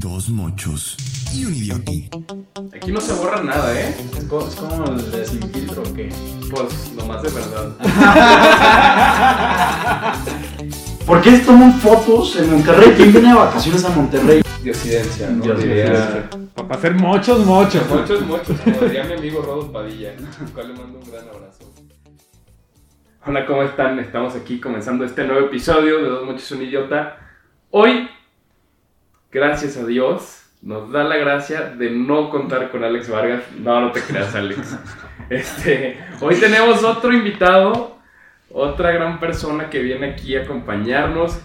Dos mochos y un idiota. Aquí no se borra nada, ¿eh? Es como, es como el de sin filtro que. Pues nomás de verdad. ¿Por qué toman fotos en Monterrey? ¿Quién viene de vacaciones a Monterrey? Diosidencia, ¿no? Diosidencia. Para hacer muchos, muchos. Muchos, muchos, como diría mi amigo Rodo Padilla, al cual le mando un gran abrazo. Hola, ¿cómo están? Estamos aquí comenzando este nuevo episodio de Dos Mochos un Idiota. Hoy, gracias a Dios, nos da la gracia de no contar con Alex Vargas. No, no te creas, Alex. Este, hoy tenemos otro invitado, otra gran persona que viene aquí a acompañarnos,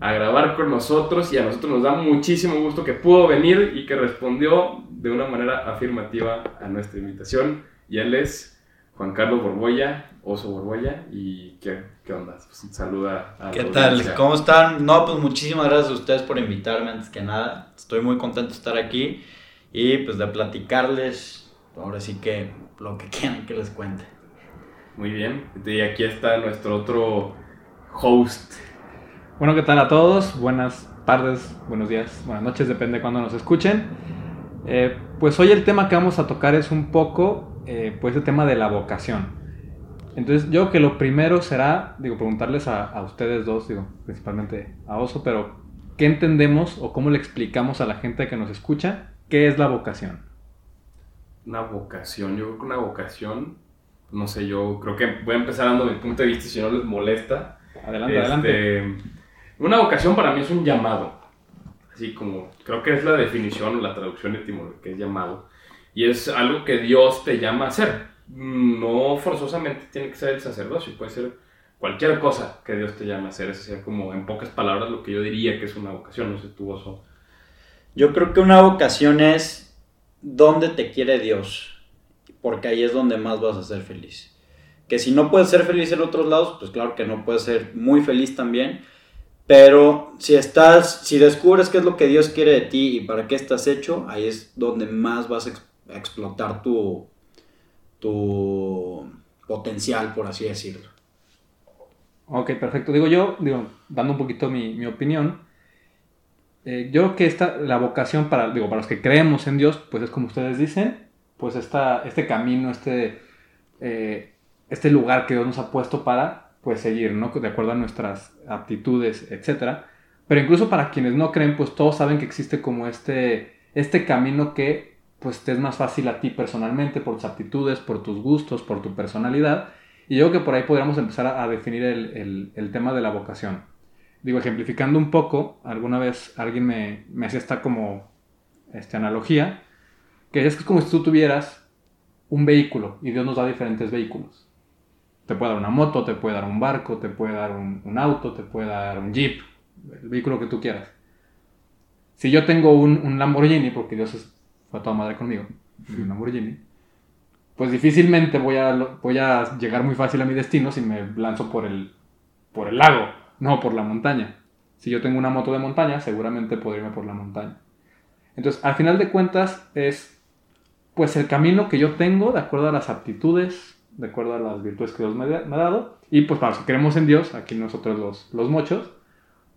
a grabar con nosotros y a nosotros nos da muchísimo gusto que pudo venir y que respondió de una manera afirmativa a nuestra invitación. Y él es Juan Carlos Borbolla, Oso Borbolla. ¿Y qué, qué onda? Pues, saluda a la ¿Qué tal? audiencia. ¿Cómo están? No, pues muchísimas gracias a ustedes por invitarme antes que nada. Estoy muy contento de estar aquí y pues de platicarles, ahora sí que lo que quieran que les cuente. Muy bien. Y aquí está nuestro otro host. Bueno, ¿qué tal a todos? Buenas tardes, buenos días, buenas noches, depende de cuándo nos escuchen. Eh, pues hoy el tema que vamos a tocar es un poco, eh, pues el tema de la vocación. Entonces yo creo que lo primero será, digo, preguntarles a, a ustedes dos, digo, principalmente a Oso, pero ¿qué entendemos o cómo le explicamos a la gente que nos escucha qué es la vocación? Una vocación. Yo creo que una vocación, no sé, yo creo que voy a empezar dando mi punto de vista si no les molesta. Adelante, adelante. Este, Una vocación para mí es un llamado. Así como, creo que es la definición o la traducción etimológica, que es llamado. Y es algo que Dios te llama a hacer. No forzosamente tiene que ser el sacerdocio, puede ser cualquier cosa que Dios te llame a hacer. Eso sería como, en pocas palabras, lo que yo diría que es una vocación. No sé, tú, Oso. Yo creo que una vocación es donde te quiere Dios, porque ahí es donde más vas a ser feliz. Que si no puedes ser feliz en otros lados, pues claro que no puedes ser muy feliz también, pero si estás, si descubres qué es lo que Dios quiere de ti y para qué estás hecho, ahí es donde más vas a explotar tu, tu potencial, por así decirlo. Ok, perfecto. Digo yo, digo, dando un poquito mi, mi opinión, eh, yo creo que esta, la vocación para, digo, para los que creemos en Dios, pues es como ustedes dicen, pues esta, este camino, este, eh, este lugar que Dios nos ha puesto para, pues seguir, ¿no? De acuerdo a nuestras aptitudes, etcétera. Pero incluso para quienes no creen, pues todos saben que existe como este, este camino que, pues te es más fácil a ti personalmente, por tus aptitudes, por tus gustos, por tu personalidad. Y yo creo que por ahí podríamos empezar a, definir el, el- tema de la vocación. Digo, ejemplificando un poco, alguna vez alguien me, me hacía esta como este, analogía, que es que como si tú tuvieras un vehículo y Dios nos da diferentes vehículos. Te puede dar una moto, te puede dar un barco, te puede dar un, un auto, te puede dar un jeep, el vehículo que tú quieras. Si yo tengo un, un Lamborghini, porque Dios es, fue a toda madre conmigo, un Lamborghini, pues difícilmente voy a, lo- voy a llegar muy fácil a mi destino si me lanzo por el, por el lago, no por la montaña. Si yo tengo una moto de montaña, seguramente podré irme por la montaña. Entonces, al final de cuentas, es pues el camino que yo tengo de acuerdo a las aptitudes, de acuerdo a las virtudes que Dios me, ha- dado. Y pues para los que creemos en Dios, aquí nosotros los, los mochos,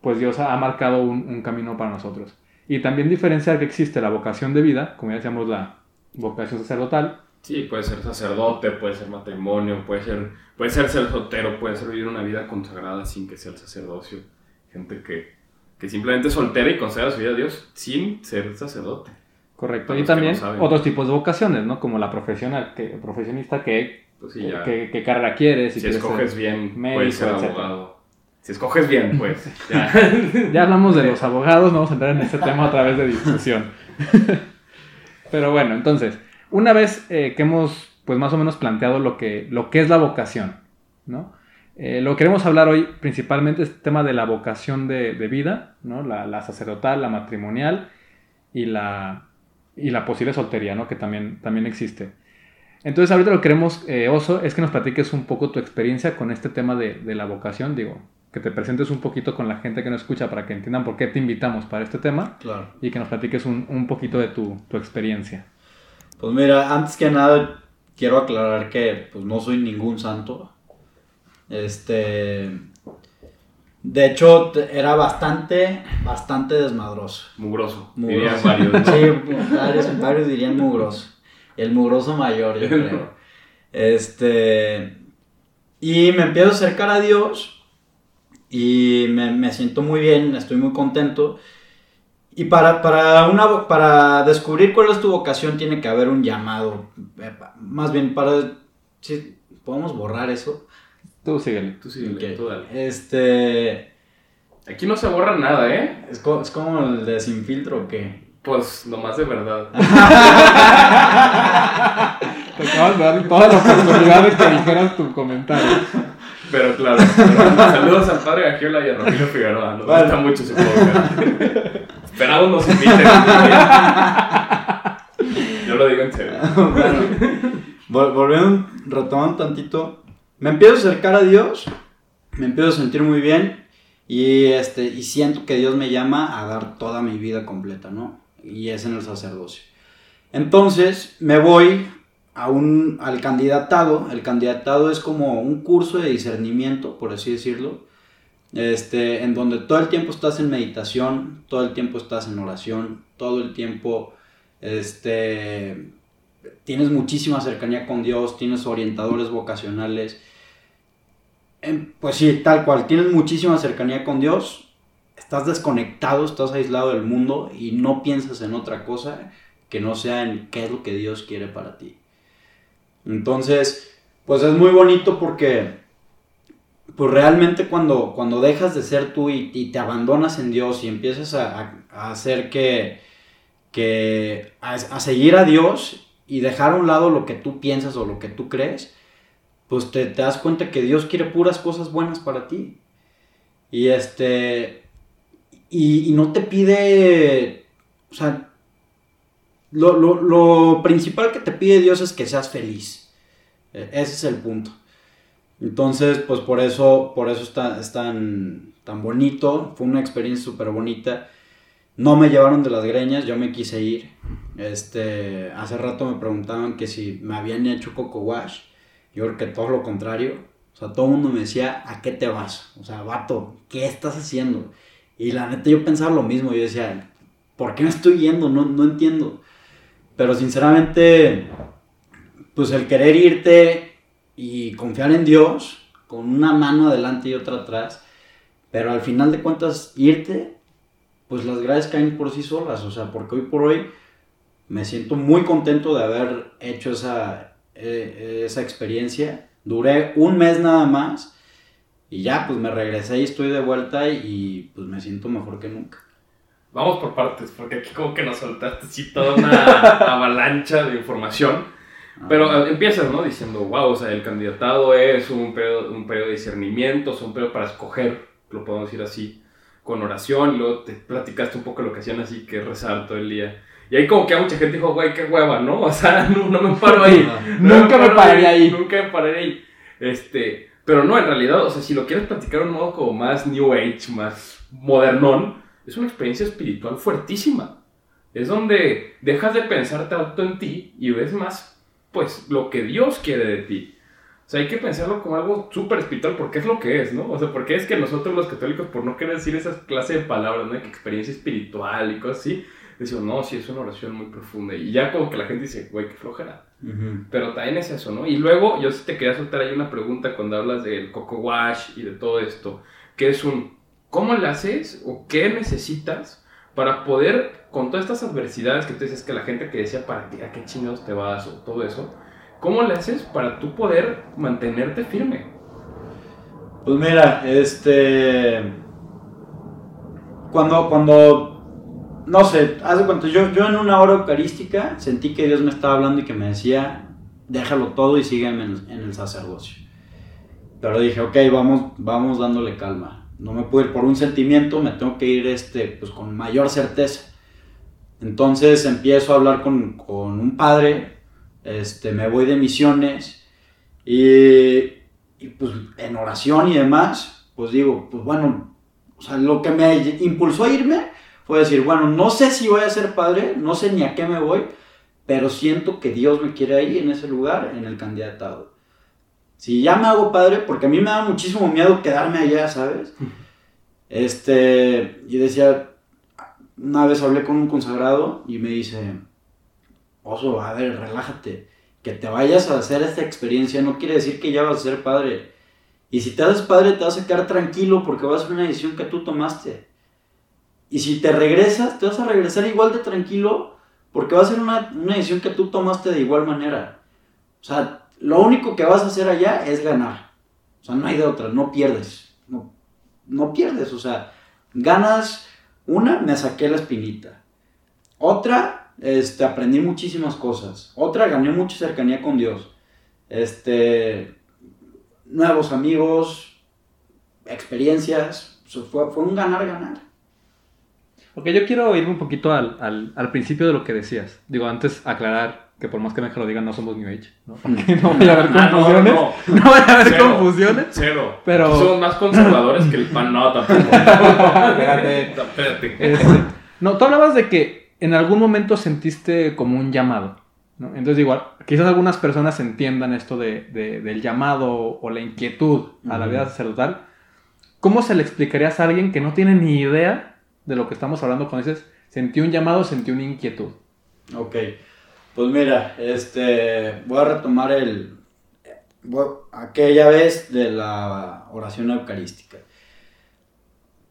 pues Dios ha, ha marcado un, un camino para nosotros. Y también diferenciar que existe la vocación de vida, como ya decíamos, la vocación sacerdotal, Sí, puede ser sacerdote, puede ser matrimonio, puede ser, puede ser ser soltero, puede ser vivir una vida consagrada sin que sea el sacerdocio. Gente que, que simplemente es soltera y consagra su vida a Dios sin ser sacerdote. Correcto. Y también no otros tipos de vocaciones, ¿no? Como la profesional, que, profesionista que, Pues sí, ya. que- qué carrera quieres. si quieres escoges ser- bien, médico, puedes ser etcétera. Si escoges bien, pues. Ya. Ya hablamos de los abogados, no vamos a entrar en este tema a través de discusión. Pero bueno, entonces, una vez eh, que hemos, pues más o menos planteado lo que, lo que es la vocación, ¿no? Eh, lo que queremos hablar hoy principalmente es el tema de la vocación de, de vida, ¿no? La, la sacerdotal, la matrimonial y la, y la posible soltería, ¿no? Que también, también existe. Entonces, ahorita lo que queremos, eh, Oso, es que nos platiques un poco tu experiencia con este tema de, de la vocación, digo, que te presentes un poquito con la gente que nos escucha para que entiendan por qué te invitamos para este tema Claro. y que nos platiques un, un poquito de tu, tu experiencia. Pues mira, antes que nada quiero aclarar que pues no soy ningún santo. Este De hecho, era bastante, bastante desmadroso. Mugroso. Mugroso. Dirían varios. Sí, varios, varios dirían mugroso. El mugroso mayor, yo creo. Este. Y me empiezo a acercar a Dios. Y me, me siento muy bien, estoy muy contento. Y para, para, una, para descubrir cuál es tu vocación, tiene que haber un llamado. Eh, Más bien, para. Sí, ¿Podemos borrar eso? Tú síguele. Tú sí, Ok. tú dale. Este. Aquí no se borra nada, ¿eh? Es, co- es como el de sin filtro, ¿o qué? Pues nomás de verdad. Te acabas de dar toda la oportunidad de que dijeras tu comentario. Pero claro. pero saludos al padre Gagiola y a Ramiro Figueroa. Nos Vale. gusta mucho ese podcast. Esperamos nos inviten. Yo lo digo en serio. bueno, vol- volviendo, retomando tantito, me empiezo a acercar a Dios, me empiezo a sentir muy bien y, este, y siento que Dios me llama a dar toda mi vida completa, ¿no? Y es en el sacerdocio. Entonces me voy a un, al candidatado, el candidatado es como un curso de discernimiento, por así decirlo, este, en donde todo el tiempo estás en meditación, todo el tiempo estás en oración, todo el tiempo este, tienes muchísima cercanía con Dios, tienes orientadores vocacionales. Em, Pues sí, tal cual, tienes muchísima cercanía con Dios, estás desconectado, estás aislado del mundo y no piensas en otra cosa que no sea en qué es lo que Dios quiere para ti. Entonces, pues es muy bonito porque pues realmente cuando, cuando dejas de ser tú y, te abandonas en Dios y empiezas a, hacer que, que a, seguir a Dios y dejar a un lado lo que tú piensas o lo que tú crees, pues te, te das cuenta que Dios quiere puras cosas buenas para ti. Y este, y, y no te pide, o sea, lo, lo- principal que te pide Dios es que seas feliz. E- Ese es el punto. Entonces, pues por eso, por eso está, es tan, tan bonito. Fue una experiencia súper bonita. No me llevaron de las greñas, yo me quise ir. Este, hace rato me preguntaban que si me habían hecho coco wash. Yo creo que todo lo contrario. O sea, todo el mundo me decía, ¿a qué te vas? O sea, vato, ¿qué estás haciendo? Y la neta yo pensaba lo mismo. Yo decía, ¿por qué me estoy yendo? No, no entiendo. Pero sinceramente, pues el querer irte y confiar en Dios con una mano adelante y otra atrás, pero al final de cuentas irte, pues las gracias caen por sí solas, o sea, porque hoy por hoy me siento muy contento de haber hecho esa, eh, esa experiencia. Duré un mes nada más y ya, pues me regresé y estoy de vuelta y pues me siento mejor que nunca. Vamos por partes, porque aquí como que nos soltaste así toda una avalancha de información. Pero Ah, eh, empiezas, ¿no? Diciendo, wow, o sea, el candidatado es un periodo, un periodo de discernimiento, es un periodo para escoger, lo podemos decir así, con oración, y luego te platicaste un poco lo que hacían así, que rezar todo el día. Y ahí como que a mucha gente dijo, güey, qué hueva, ¿no? O sea, no, no me paro ahí. No Nunca me paro pararía ahí. Nunca me pararía ahí. Este, pero no, en realidad, o sea, si lo quieres platicar de un modo como más New Age, más modernón, es una experiencia espiritual fuertísima. Es donde dejas de pensar tanto en ti y ves más, pues, lo que Dios quiere de ti. O sea, hay que pensarlo como algo súper espiritual porque es lo que es, ¿no? O sea, porque es que nosotros los católicos, por no querer decir esas clases de palabras, ¿no? Que experiencia espiritual y cosas así, decimos, no, sí, es una oración muy profunda. Y ya como que la gente dice, güey, qué flojera. ujú. Pero también es eso, ¿no? Y luego yo sí te quería soltar ahí una pregunta cuando hablas del coco wash y de todo esto, que es un, ¿cómo le haces o qué necesitas para poder, con todas estas adversidades que tú dices que la gente que decía, ¿para qué, a qué chingados te vas? o todo eso, ¿cómo le haces para tú poder mantenerte firme? Pues mira, este. Cuando, cuando. No sé, hace cuánto. Yo, yo en una hora eucarística sentí que Dios me estaba hablando y que me decía: déjalo todo y sígueme en, en el sacerdocio. Pero dije, ok, vamos, vamos dándole calma. No me puedo ir por un sentimiento, me tengo que ir este, pues, con mayor certeza. Entonces empiezo a hablar con, con un padre, este, me voy de misiones y, y, pues en oración y demás, pues digo, pues bueno, o sea, lo que me impulsó a irme fue decir, bueno, no sé si voy a ser padre, no sé ni a qué me voy, pero siento que Dios me quiere ahí en ese lugar, en el candidatado. Si ya me hago padre, porque a mí me da muchísimo miedo quedarme allá, ¿sabes? Este, y decía, una vez hablé con un consagrado y me dice, oso, a ver, relájate, que te vayas a hacer esta experiencia no quiere decir que ya vas a ser padre. Y si te haces padre te vas a quedar tranquilo porque va a ser una decisión que tú tomaste. Y si te regresas, te vas a regresar igual de tranquilo porque va a ser una, una decisión que tú tomaste de igual manera. O sea, lo único que vas a hacer allá es ganar. O sea, no hay de otra, no pierdes. No, no pierdes, o sea, ganas una, me saqué la espinita. Otra, este, aprendí muchísimas cosas. Otra, gané mucha cercanía con Dios. Este, nuevos amigos, experiencias. O sea, fue, fue un ganar-ganar. Ok, yo quiero irme un poquito al, al, al principio de lo que decías. Digo, antes aclarar que por más que me lo digan, no somos New Age, ¿no? Para que no vaya a haber Ah, no, confusiones. no. no, vaya a haber Cero. confusiones. Cero. Pero- Somos más conservadores que el pan. No, tampoco. Espérate. Espérate. Este, no, tú hablabas de que en algún momento sentiste como un llamado. ¿no? Entonces, igual, quizás algunas personas entiendan esto de, de- del llamado o la inquietud a la vida sacerdotal. ¿Cómo se le explicarías a alguien que no tiene ni idea de lo que estamos hablando cuando dices, sentí un llamado, sentí una inquietud? Ok, pues mira, este, voy a retomar el, aquella vez de la oración eucarística.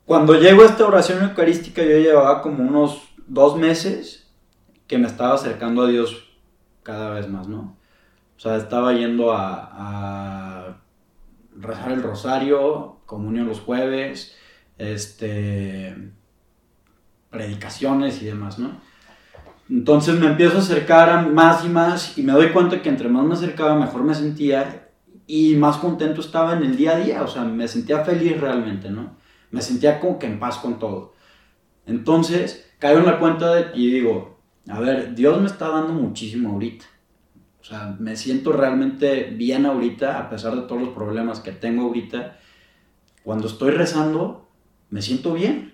Cuando llego a esta oración eucarística yo llevaba como unos dos meses que me estaba acercando a Dios cada vez más, ¿no? O sea, estaba yendo a, a rezar el rosario, comunión los jueves, este, predicaciones y demás, ¿no? Entonces me empiezo a acercar a más y más y me doy cuenta que entre más me acercaba mejor me sentía y más contento estaba en el día a día, o sea, me sentía feliz realmente, ¿no? Me sentía como que en paz con todo. Entonces caigo en la cuenta de, y digo, a ver, Dios me está dando muchísimo ahorita. O sea, me siento realmente bien ahorita, a pesar de todos los problemas que tengo ahorita. Cuando estoy rezando, me siento bien.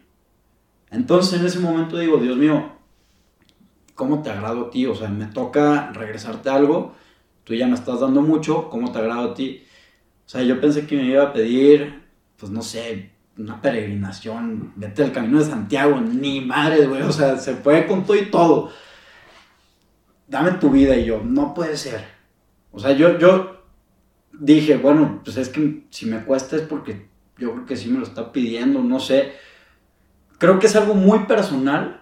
Entonces en ese momento digo, Dios mío, ¿cómo te agrado a ti? O sea, me toca regresarte algo, tú ya me estás dando mucho, ¿cómo te agrado a ti? O sea, yo pensé que me iba a pedir, pues no sé, una peregrinación, vete al camino de Santiago, ni madre, güey, o sea, se puede con todo y todo. Dame tu vida y yo, no puede ser. O sea, yo, yo dije, bueno, pues es que si me cuesta es porque yo creo que sí me lo está pidiendo, no sé. Creo que es algo muy personal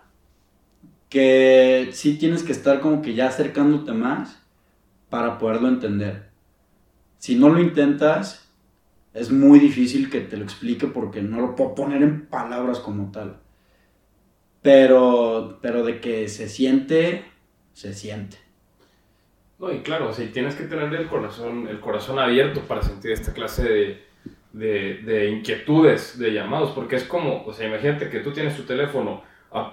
que sí tienes que estar como que ya acercándote más para poderlo entender. Si no lo intentas, es muy difícil que te lo explique porque no lo puedo poner en palabras como tal. Pero, pero de que se siente, se siente. No, y claro, o sea, tienes que tener el corazón, el corazón abierto para sentir esta clase de, de, de inquietudes, de llamados, porque es como, o sea, imagínate que tú tienes tu teléfono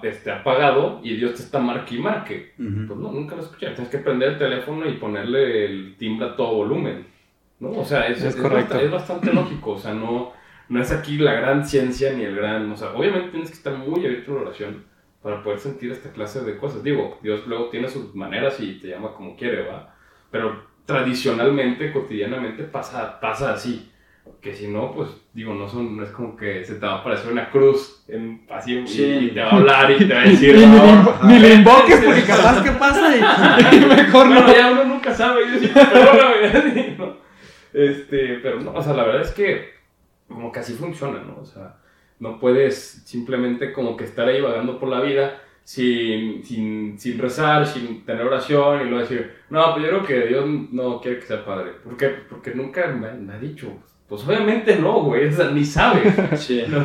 este, apagado y Dios te está marque y marque. Ujú. Pues no, nunca lo escuché. Tienes que prender el teléfono y ponerle el timbre a todo volumen. ¿no? O sea, es, Es es correcto. es bastante lógico. O sea, no, no es aquí la gran ciencia ni el gran. O sea, obviamente tienes que estar muy abierto a la oración para poder sentir esta clase de cosas. Digo, Dios luego tiene sus maneras y te llama como quiere, ¿va? Pero tradicionalmente, cotidianamente, pasa, pasa así. Que si no, pues, digo, no, son, no es como que se te va a aparecer una cruz en, así y- Sí. y, te va a hablar y te va a decir, ni, no, ni le invoques porque capaz que pasa y, y mejor no. Ya uno nunca sabe. Yo perdóname. ¿no? Este, pero no, o sea, la verdad es que como que así funciona, ¿no? O sea, no puedes simplemente como que estar ahí vagando por la vida sin, sin, sin rezar, sin tener oración y luego decir, no, pues yo creo que Dios no quiere que sea padre. ¿Por qué? Porque nunca me, me ha dicho. Pues obviamente no, güey, o sea, ni sabes. Sí. No,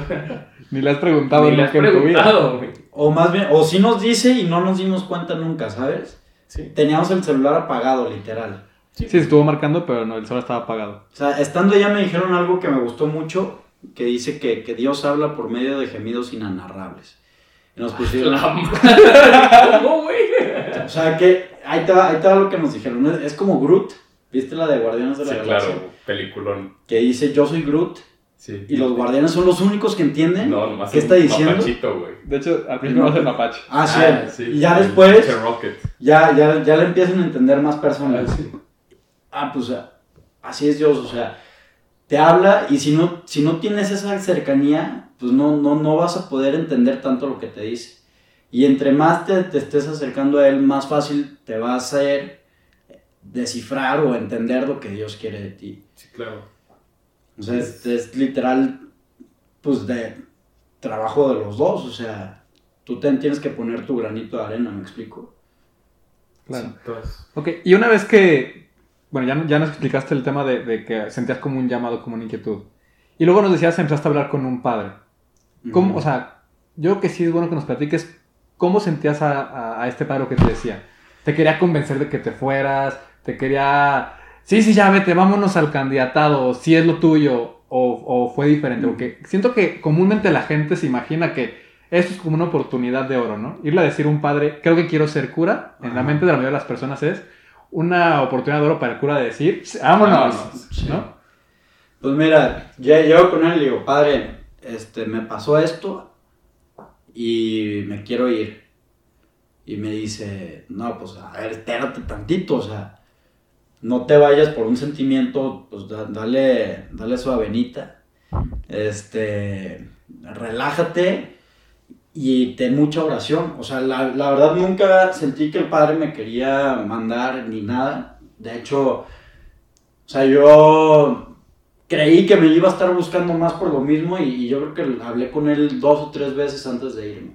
Ni le has preguntado ni le has nunca en tu vida. preguntado, güey. O más bien, o sí nos dice y no nos dimos cuenta nunca, ¿sabes? Sí. Teníamos el celular apagado, literal. Sí, estuvo marcando, pero no, el sol estaba apagado. O sea, estando allá me dijeron algo que me gustó mucho, que dice que, que Dios habla por medio de gemidos inanarrables. Y nos pusieron... La madre, ¿Cómo, güey? O sea, que ahí va, ahí lo que nos dijeron. Es como Groot, ¿viste la de Guardianes de la Sí, Galaxia? claro, peliculón. Que dice, yo soy Groot, Sí. y los guardianes son los únicos que entienden No, nomás qué es está diciendo. papachito, güey. De hecho, al principio va a ser mapache. Ah, sí. Ah, sí. Y ya El después, ya, ya, ya le empiezan a entender más personas. Ah, sí. Ah, pues así es Dios, o sea, te habla y si no, si no tienes esa cercanía, pues no, no, no vas a poder entender tanto lo que te dice. Y entre más te, te estés acercando a Él, más fácil te va a hacer descifrar o entender lo que Dios quiere de ti. Sí, claro. O sea, es, es literal, pues de trabajo de los dos, o sea, tú te tienes que poner tu granito de arena, ¿me explico? Claro. Sí, entonces, Ok, y una vez que, bueno, ya, ya nos explicaste el tema de, de que sentías como un llamado, como una inquietud. Y luego nos decías, empezaste a hablar con un padre. ¿Cómo, Ujú. o sea, yo creo que sí es bueno que nos platiques cómo sentías a, a- a este padre que te decía. Te quería convencer de que te fueras, te quería... Sí, sí, ya vete, vámonos al candidatado, si es lo tuyo, o, o fue diferente. Porque siento que comúnmente la gente se imagina que esto es como una oportunidad de oro, ¿no? Irle a decir a un padre, creo que quiero ser cura, en la mente de la mayoría de las personas es una oportunidad de oro para el cura de decir, vámonos, Vámonos, sí. ¿no? Pues mira, ya llego con él y le digo, padre, este, me pasó esto y me quiero ir. Y me dice, no, pues a ver, espérate tantito, o sea, no te vayas por un sentimiento, pues da- dale, dale su avenita, este, relájate y ten mucha oración. O sea, la, la verdad nunca sentí que el padre me quería mandar ni nada. De hecho, o sea, yo creí que me iba a estar buscando más por lo mismo y, y yo creo que hablé con él dos o tres veces antes de irme.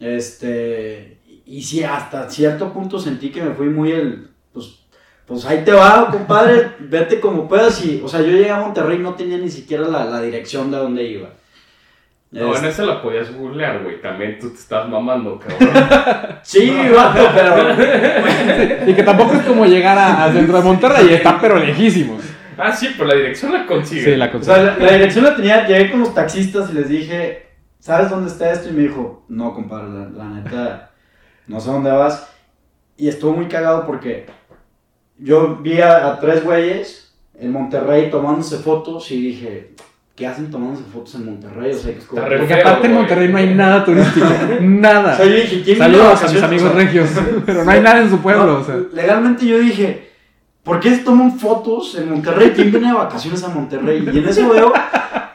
Este, y sí, hasta cierto punto sentí que me fui muy el, pues, pues ahí te va, compadre, vete como puedas y, o sea, yo llegué a Monterrey y no tenía ni siquiera la, la dirección de dónde iba. no, Este, en esa la podías googlear, güey. También tú te estás mamando, cabrón. Sí, vato, pero... Y que tampoco es como llegar a, a centro de Monterrey, está pero lejísimos. ah, sí, pero la dirección la consigues. Sí, la O cosa. sea, la, la dirección la tenía, llegué con los taxistas y les dije, ¿sabes dónde está esto? Y me dijo, no, compadre, la, la neta, no sé dónde vas. Y estuvo muy cagado porque yo vi a, a tres güeyes en Monterrey tomándose fotos y dije, ¿qué hacen tomándose fotos en Monterrey? O sea, que es como... Porque feo, aparte en. Monterrey no hay nada turístico, O nada. sea, yo dije, ¿quién viene de Saludos a mis amigos O sea, regios, pero no hay nada en su pueblo, o sea. Legalmente yo dije, ¿por qué se toman fotos en Monterrey? ¿Quién viene de vacaciones a Monterrey? Y en eso veo,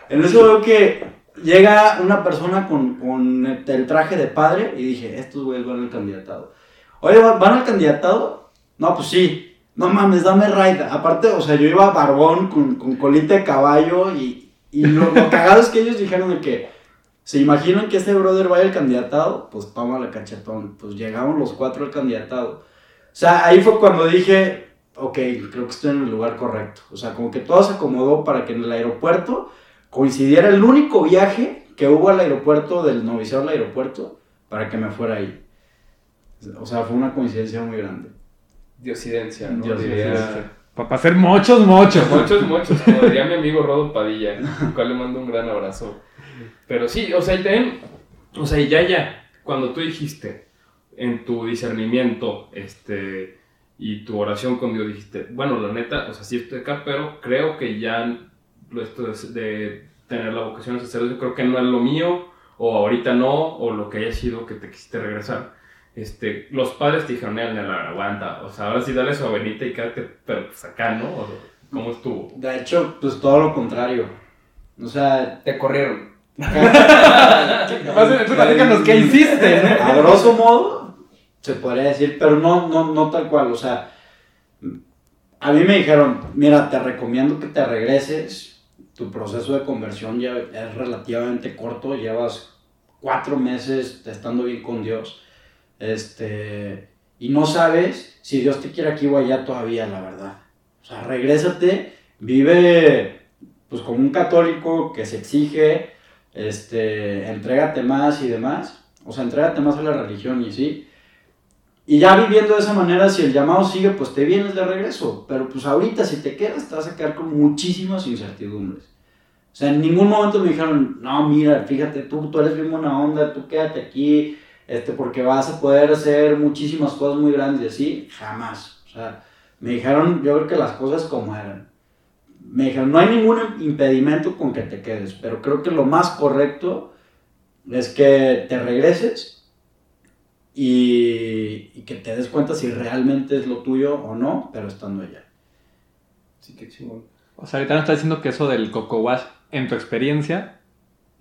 en eso veo que llega una persona con, con el, el traje de padre y dije, estos güeyes van al candidatado. Oye, ¿va- ¿van al candidatado? No, pues sí. No mames, dame ride. Aparte, o sea, yo iba barbón con, con colita de caballo y, y lo, cagado es que ellos dijeron de que se imaginan que este brother vaya al candidatado, pues toma la cachetón. Pues llegamos los cuatro al candidatado. O sea, ahí fue cuando dije, ok, creo que estoy en el lugar correcto. O sea, como que todo se acomodó para que en el aeropuerto coincidiera el único viaje que hubo al aeropuerto, del noviciado al aeropuerto, para que me fuera ahí. O sea, fue una coincidencia muy grande. Diosidencia, ¿no? Diosidencia. Diría- Para hacer muchos, muchos. Muchos, muchos, como diría mi amigo Rodo Padilla, al cual le mando un gran abrazo. Pero sí, o sea, y también, o sea, y ya, ya, cuando tú dijiste en tu discernimiento, este, y tu oración con Dios, dijiste, bueno, la neta, o sea, sí estoy acá, pero creo que ya esto de, de tener la vocación de sacerdocio, creo que no es lo mío, o ahorita no, o lo que haya sido que te quisiste regresar. Este, los padres te dijeron, "Nel, Nel, aguanta, o sea, ahora sí dale su avenita y quédate, pero pues acá, ¿no? O sea, ¿Cómo estuvo? De hecho, pues todo lo contrario. O sea, Te corrieron. Platícanos qué hiciste, ¿no? a grosso modo, se podría decir, pero no, no, no tal cual. O sea, a mí me dijeron, mira, te recomiendo que te regreses. Tu proceso de conversión ya es relativamente corto, llevas cuatro meses estando bien con Dios. Este, y no sabes si Dios te quiere aquí o allá todavía, la verdad. O sea, regrésate, vive pues como un católico que se exige, este, entrégate más y demás. O sea, entrégate más a la religión y sí. Y ya viviendo de esa manera, si el llamado sigue, pues te vienes de regreso. Pero pues ahorita si te quedas, te vas a quedar con muchísimas incertidumbres. O sea, en ningún momento me dijeron, no, mira, fíjate, tú, tú eres bien buena onda, tú quédate aquí, este, porque vas a poder hacer muchísimas cosas muy grandes y así. Jamás. O sea, me dijeron, yo creo que las cosas como eran. Me dijeron, no hay ningún impedimento con que te quedes, pero creo que lo más correcto es que te regreses y, y que te des cuenta si realmente es lo tuyo o no, pero estando allá. Sí, qué chingón. O sea, ahorita no está diciendo que eso del coco wash, en tu experiencia,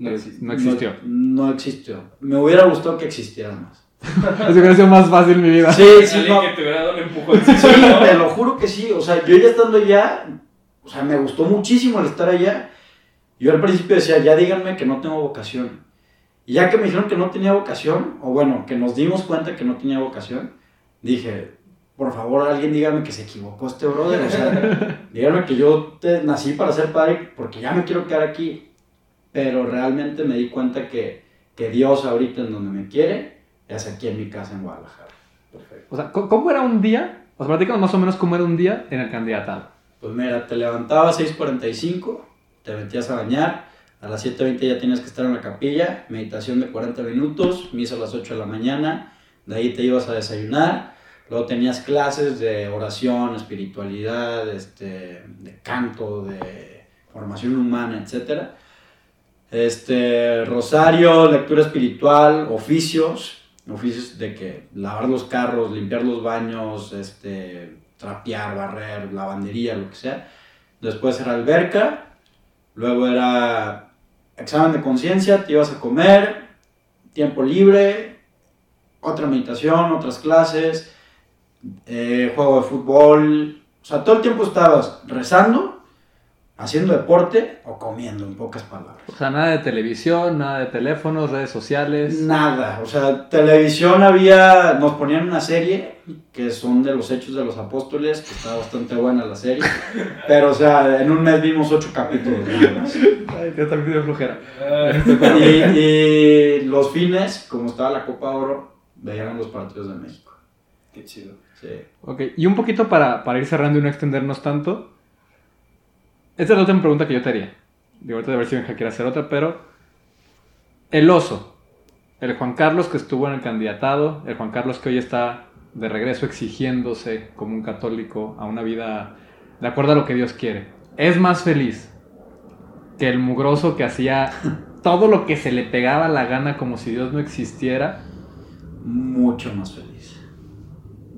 No existe. no existió. No, no existió. Me hubiera gustado que existiera más. Eso hubiera sido más fácil mi vida. Sí, sí, Alguien no. que te hubiera dado un empujón. Sí, te lo juro que sí. O sea, yo ya estando allá, o sea, me gustó muchísimo el estar allá. Yo al principio decía, ya díganme que no tengo vocación. Y ya que me dijeron que no tenía vocación, o bueno, que nos dimos cuenta que no tenía vocación, dije, por favor, alguien dígame que se equivocó este brother. O sea, díganme que yo te- nací para ser padre porque ya me quiero quedar aquí. Pero realmente me di cuenta que, que Dios ahorita en donde me quiere es aquí en mi casa en Guadalajara. Perfecto. O sea, ¿cómo era un día? O sea, platícanos más o menos cómo era un día en el candidatado. Pues mira, te levantabas a 6.45, te metías a bañar, a las 7.20 ya tienes que estar en la capilla, meditación de 40 minutos, misa a las 8 de la mañana, de ahí te ibas a desayunar, luego tenías clases de oración, espiritualidad, este, de canto, de formación humana, etc. Este, rosario, lectura espiritual, oficios, oficios de que lavar los carros, limpiar los baños, este, trapear, barrer, lavandería, lo que sea. Después era alberca, luego era examen de conciencia, te ibas a comer, tiempo libre, otra meditación, otras clases, eh, juego de fútbol. O sea, todo el tiempo estabas rezando, haciendo deporte o comiendo, en pocas palabras. O sea, nada de televisión, nada de teléfonos, redes sociales. Nada, o sea, televisión había, nos ponían una serie que son de los Hechos de los Apóstoles, que está bastante buena la serie, pero o sea, en un mes vimos ocho capítulos nada más. Ay, yo también flojera. Y, y los fines, como estaba la Copa Oro, veían los partidos de México. Qué chido. Sí. Ok, y un poquito para, para ir cerrando y no extendernos tanto. Esta es la última pregunta que yo te haría. Digo, ahorita a ver si Benja quiere hacer otra, pero. El oso. El Juan Carlos que estuvo en el candidatado. El Juan Carlos que hoy está de regreso exigiéndose como un católico a una vida de acuerdo a lo que Dios quiere. Es más feliz que el mugroso que hacía todo lo que se le pegaba la gana como si Dios no existiera. Mucho más feliz.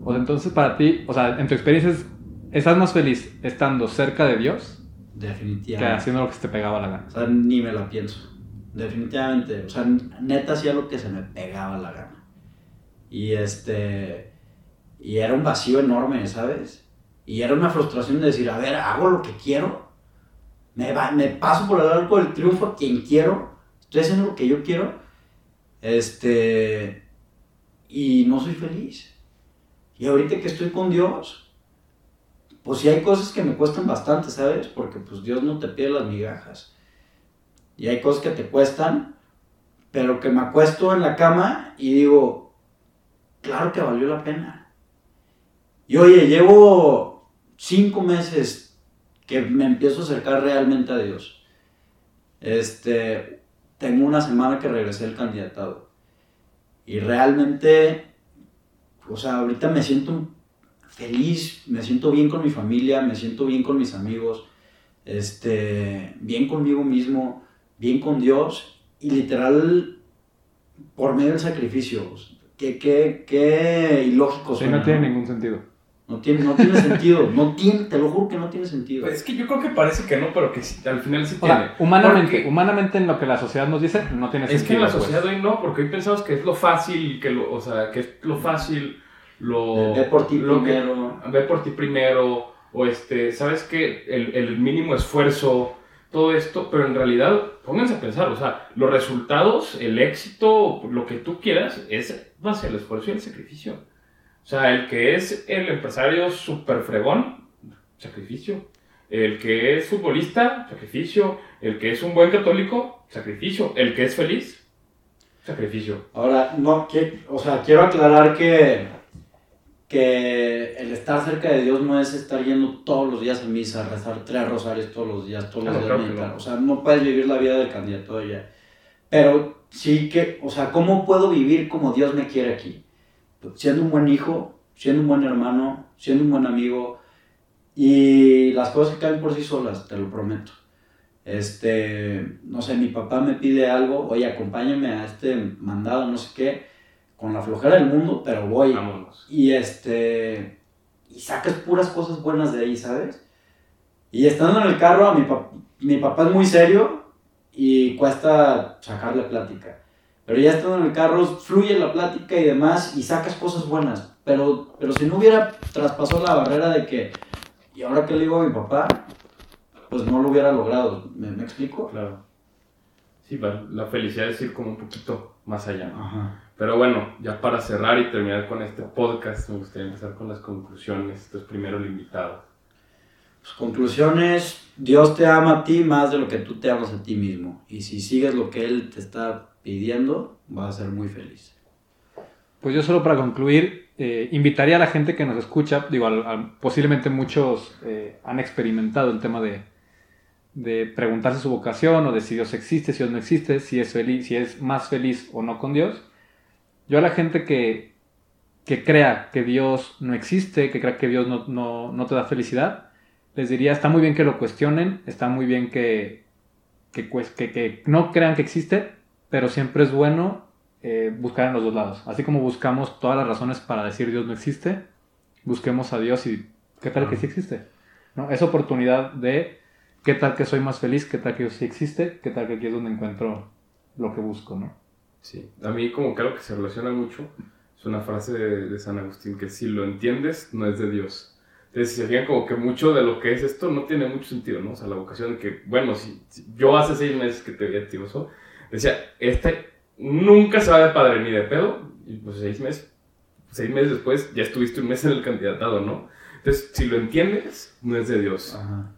O sea, entonces para ti, o sea, en tu experiencia, es- ¿estás más feliz estando cerca de Dios que Definitivamente. haciendo lo que se te pegaba la gana? O sea, ni me la pienso. Definitivamente. O sea, neta hacía lo que se me pegaba la gana. Y este. Y era un vacío enorme, ¿sabes? Y era una frustración de decir, a ver, hago lo que quiero. Me, va- me paso por el arco del triunfo a quien quiero. Estoy haciendo lo que yo quiero. Este. Y no soy feliz. Y ahorita que estoy con Dios, pues sí hay cosas que me cuestan bastante, ¿sabes? Porque pues Dios no te pide las migajas. Y hay cosas que te cuestan, pero que me acuesto en la cama y digo, claro que valió la pena. Y oye, llevo cinco meses que me empiezo a acercar realmente a Dios. Este, tengo una semana que regresé al candidatado. Y realmente, o sea, ahorita me siento feliz, me siento bien con mi familia, me siento bien con mis amigos, este, bien conmigo mismo, bien con Dios y literal por medio del sacrificio. Qué, qué, qué ilógico Sí, suena, no tiene ningún sentido. No tiene, no tiene sentido, no tiene, te lo juro que no tiene sentido. Pues es que yo creo que parece que no, pero que sí, al final sí O tiene. sea, humanamente, Porque- humanamente en lo que la sociedad nos dice, no tiene Es que sentido. en la pues. sociedad hoy no, porque hoy pensamos que es lo fácil, que lo, o sea, que es lo fácil, lo... Ve por ti lo que- primero. ve por ti primero, o este, sabes que el, el mínimo esfuerzo, todo esto, pero en realidad, pónganse a pensar, o sea, los resultados, el éxito, lo que tú quieras, es base al esfuerzo y el sacrificio. O sea, el que es el empresario super fregón, sacrificio. El que es futbolista, sacrificio. El que es un buen católico, sacrificio. El que es feliz, sacrificio. Ahora, no, que, o sea, quiero aclarar que, que el estar cerca de Dios no es estar yendo todos los días a misa, rezar tres rosarios todos los días, todos los Ah, días claro que meditar. no. O sea, no puedes vivir la vida del candidato ya. Pero sí que, o sea, ¿cómo puedo vivir como Dios me quiere aquí? Siendo un buen hijo, siendo un buen hermano, siendo un buen amigo. Y las cosas caen por sí solas, te lo prometo. Este, no sé, mi papá me pide algo, oye, acompáñame a este mandado, no sé qué, con la flojera del mundo, pero voy. Vámonos. Y este, y sacas puras cosas buenas de ahí, ¿sabes? Y estando en el carro, a mi, pap- mi papá es muy serio y cuesta sacarle plática. Pero ya estando en el carro, fluye la plática y demás y sacas cosas buenas. Pero, pero si no hubiera traspasado la barrera de que, ¿y ahora qué le digo a mi papá? Pues no lo hubiera logrado. ¿Me, me explico? Claro. Sí, la felicidad es ir como un poquito más allá. ¿no? Ajá. Pero bueno, ya para cerrar y terminar con este podcast, me gustaría empezar con las conclusiones. Entonces, primero el invitado. Pues, conclusiones, Dios te ama a ti más de lo que tú te amas a ti mismo. Y si sigues lo que Él te está pidiendo, vas a ser muy feliz. Pues yo solo para concluir, eh, invitaría a la gente que nos escucha, digo, al- al- posiblemente muchos eh, han experimentado el tema de, de preguntarse su vocación o de si Dios existe, si Dios no existe, si es, feliz, si es más feliz o no con Dios. Yo a la gente que, que crea que Dios no existe, que crea que Dios no, no- no te da felicidad, les diría, está muy bien que lo cuestionen, está muy bien que, que, que- que no crean que existe, pero siempre es bueno eh, buscar en los dos lados. Así como buscamos todas las razones para decir Dios no existe, busquemos a Dios y qué tal que sí existe. ¿no? Es oportunidad de qué tal que soy más feliz, qué tal que Dios sí existe, qué tal que aquí es donde encuentro lo que busco. ¿no? Sí, a mí como que algo que se relaciona mucho es una frase de, de San Agustín que si lo entiendes no es de Dios. Entonces, se fijan como que mucho de lo que es esto no tiene mucho sentido, ¿no? O sea, la vocación de que, bueno, si, si yo hace seis meses que te vi activoso, decía, este nunca se va de padre ni de pedo, y pues seis meses, seis meses después ya estuviste un mes en el candidatado, ¿no? Entonces, si lo entiendes, no es de Dios. Ajá.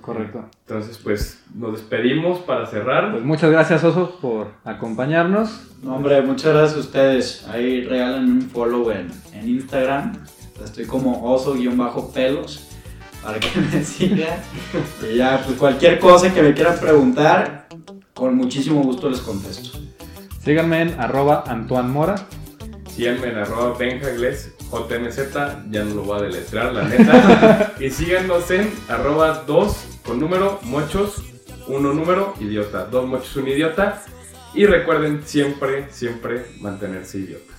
Correcto. Entonces, pues nos despedimos para cerrar. Pues muchas gracias, Oso, por acompañarnos. No, hombre, muchas gracias a ustedes. Ahí regalan un follow en, en Instagram. Estoy como oso-pelos para que me sigan. Y ya, pues cualquier cosa que me quieran preguntar, con muchísimo gusto les contesto. Síganme en arroba Antoine Mora. Síganme en arroba benjagles, JMZ, ya no lo voy a deletrear, la neta. y síganos en arroba 2 con número, mochos, uno número, idiota. Dos mochos, un idiota. Y recuerden siempre, siempre mantenerse idiota.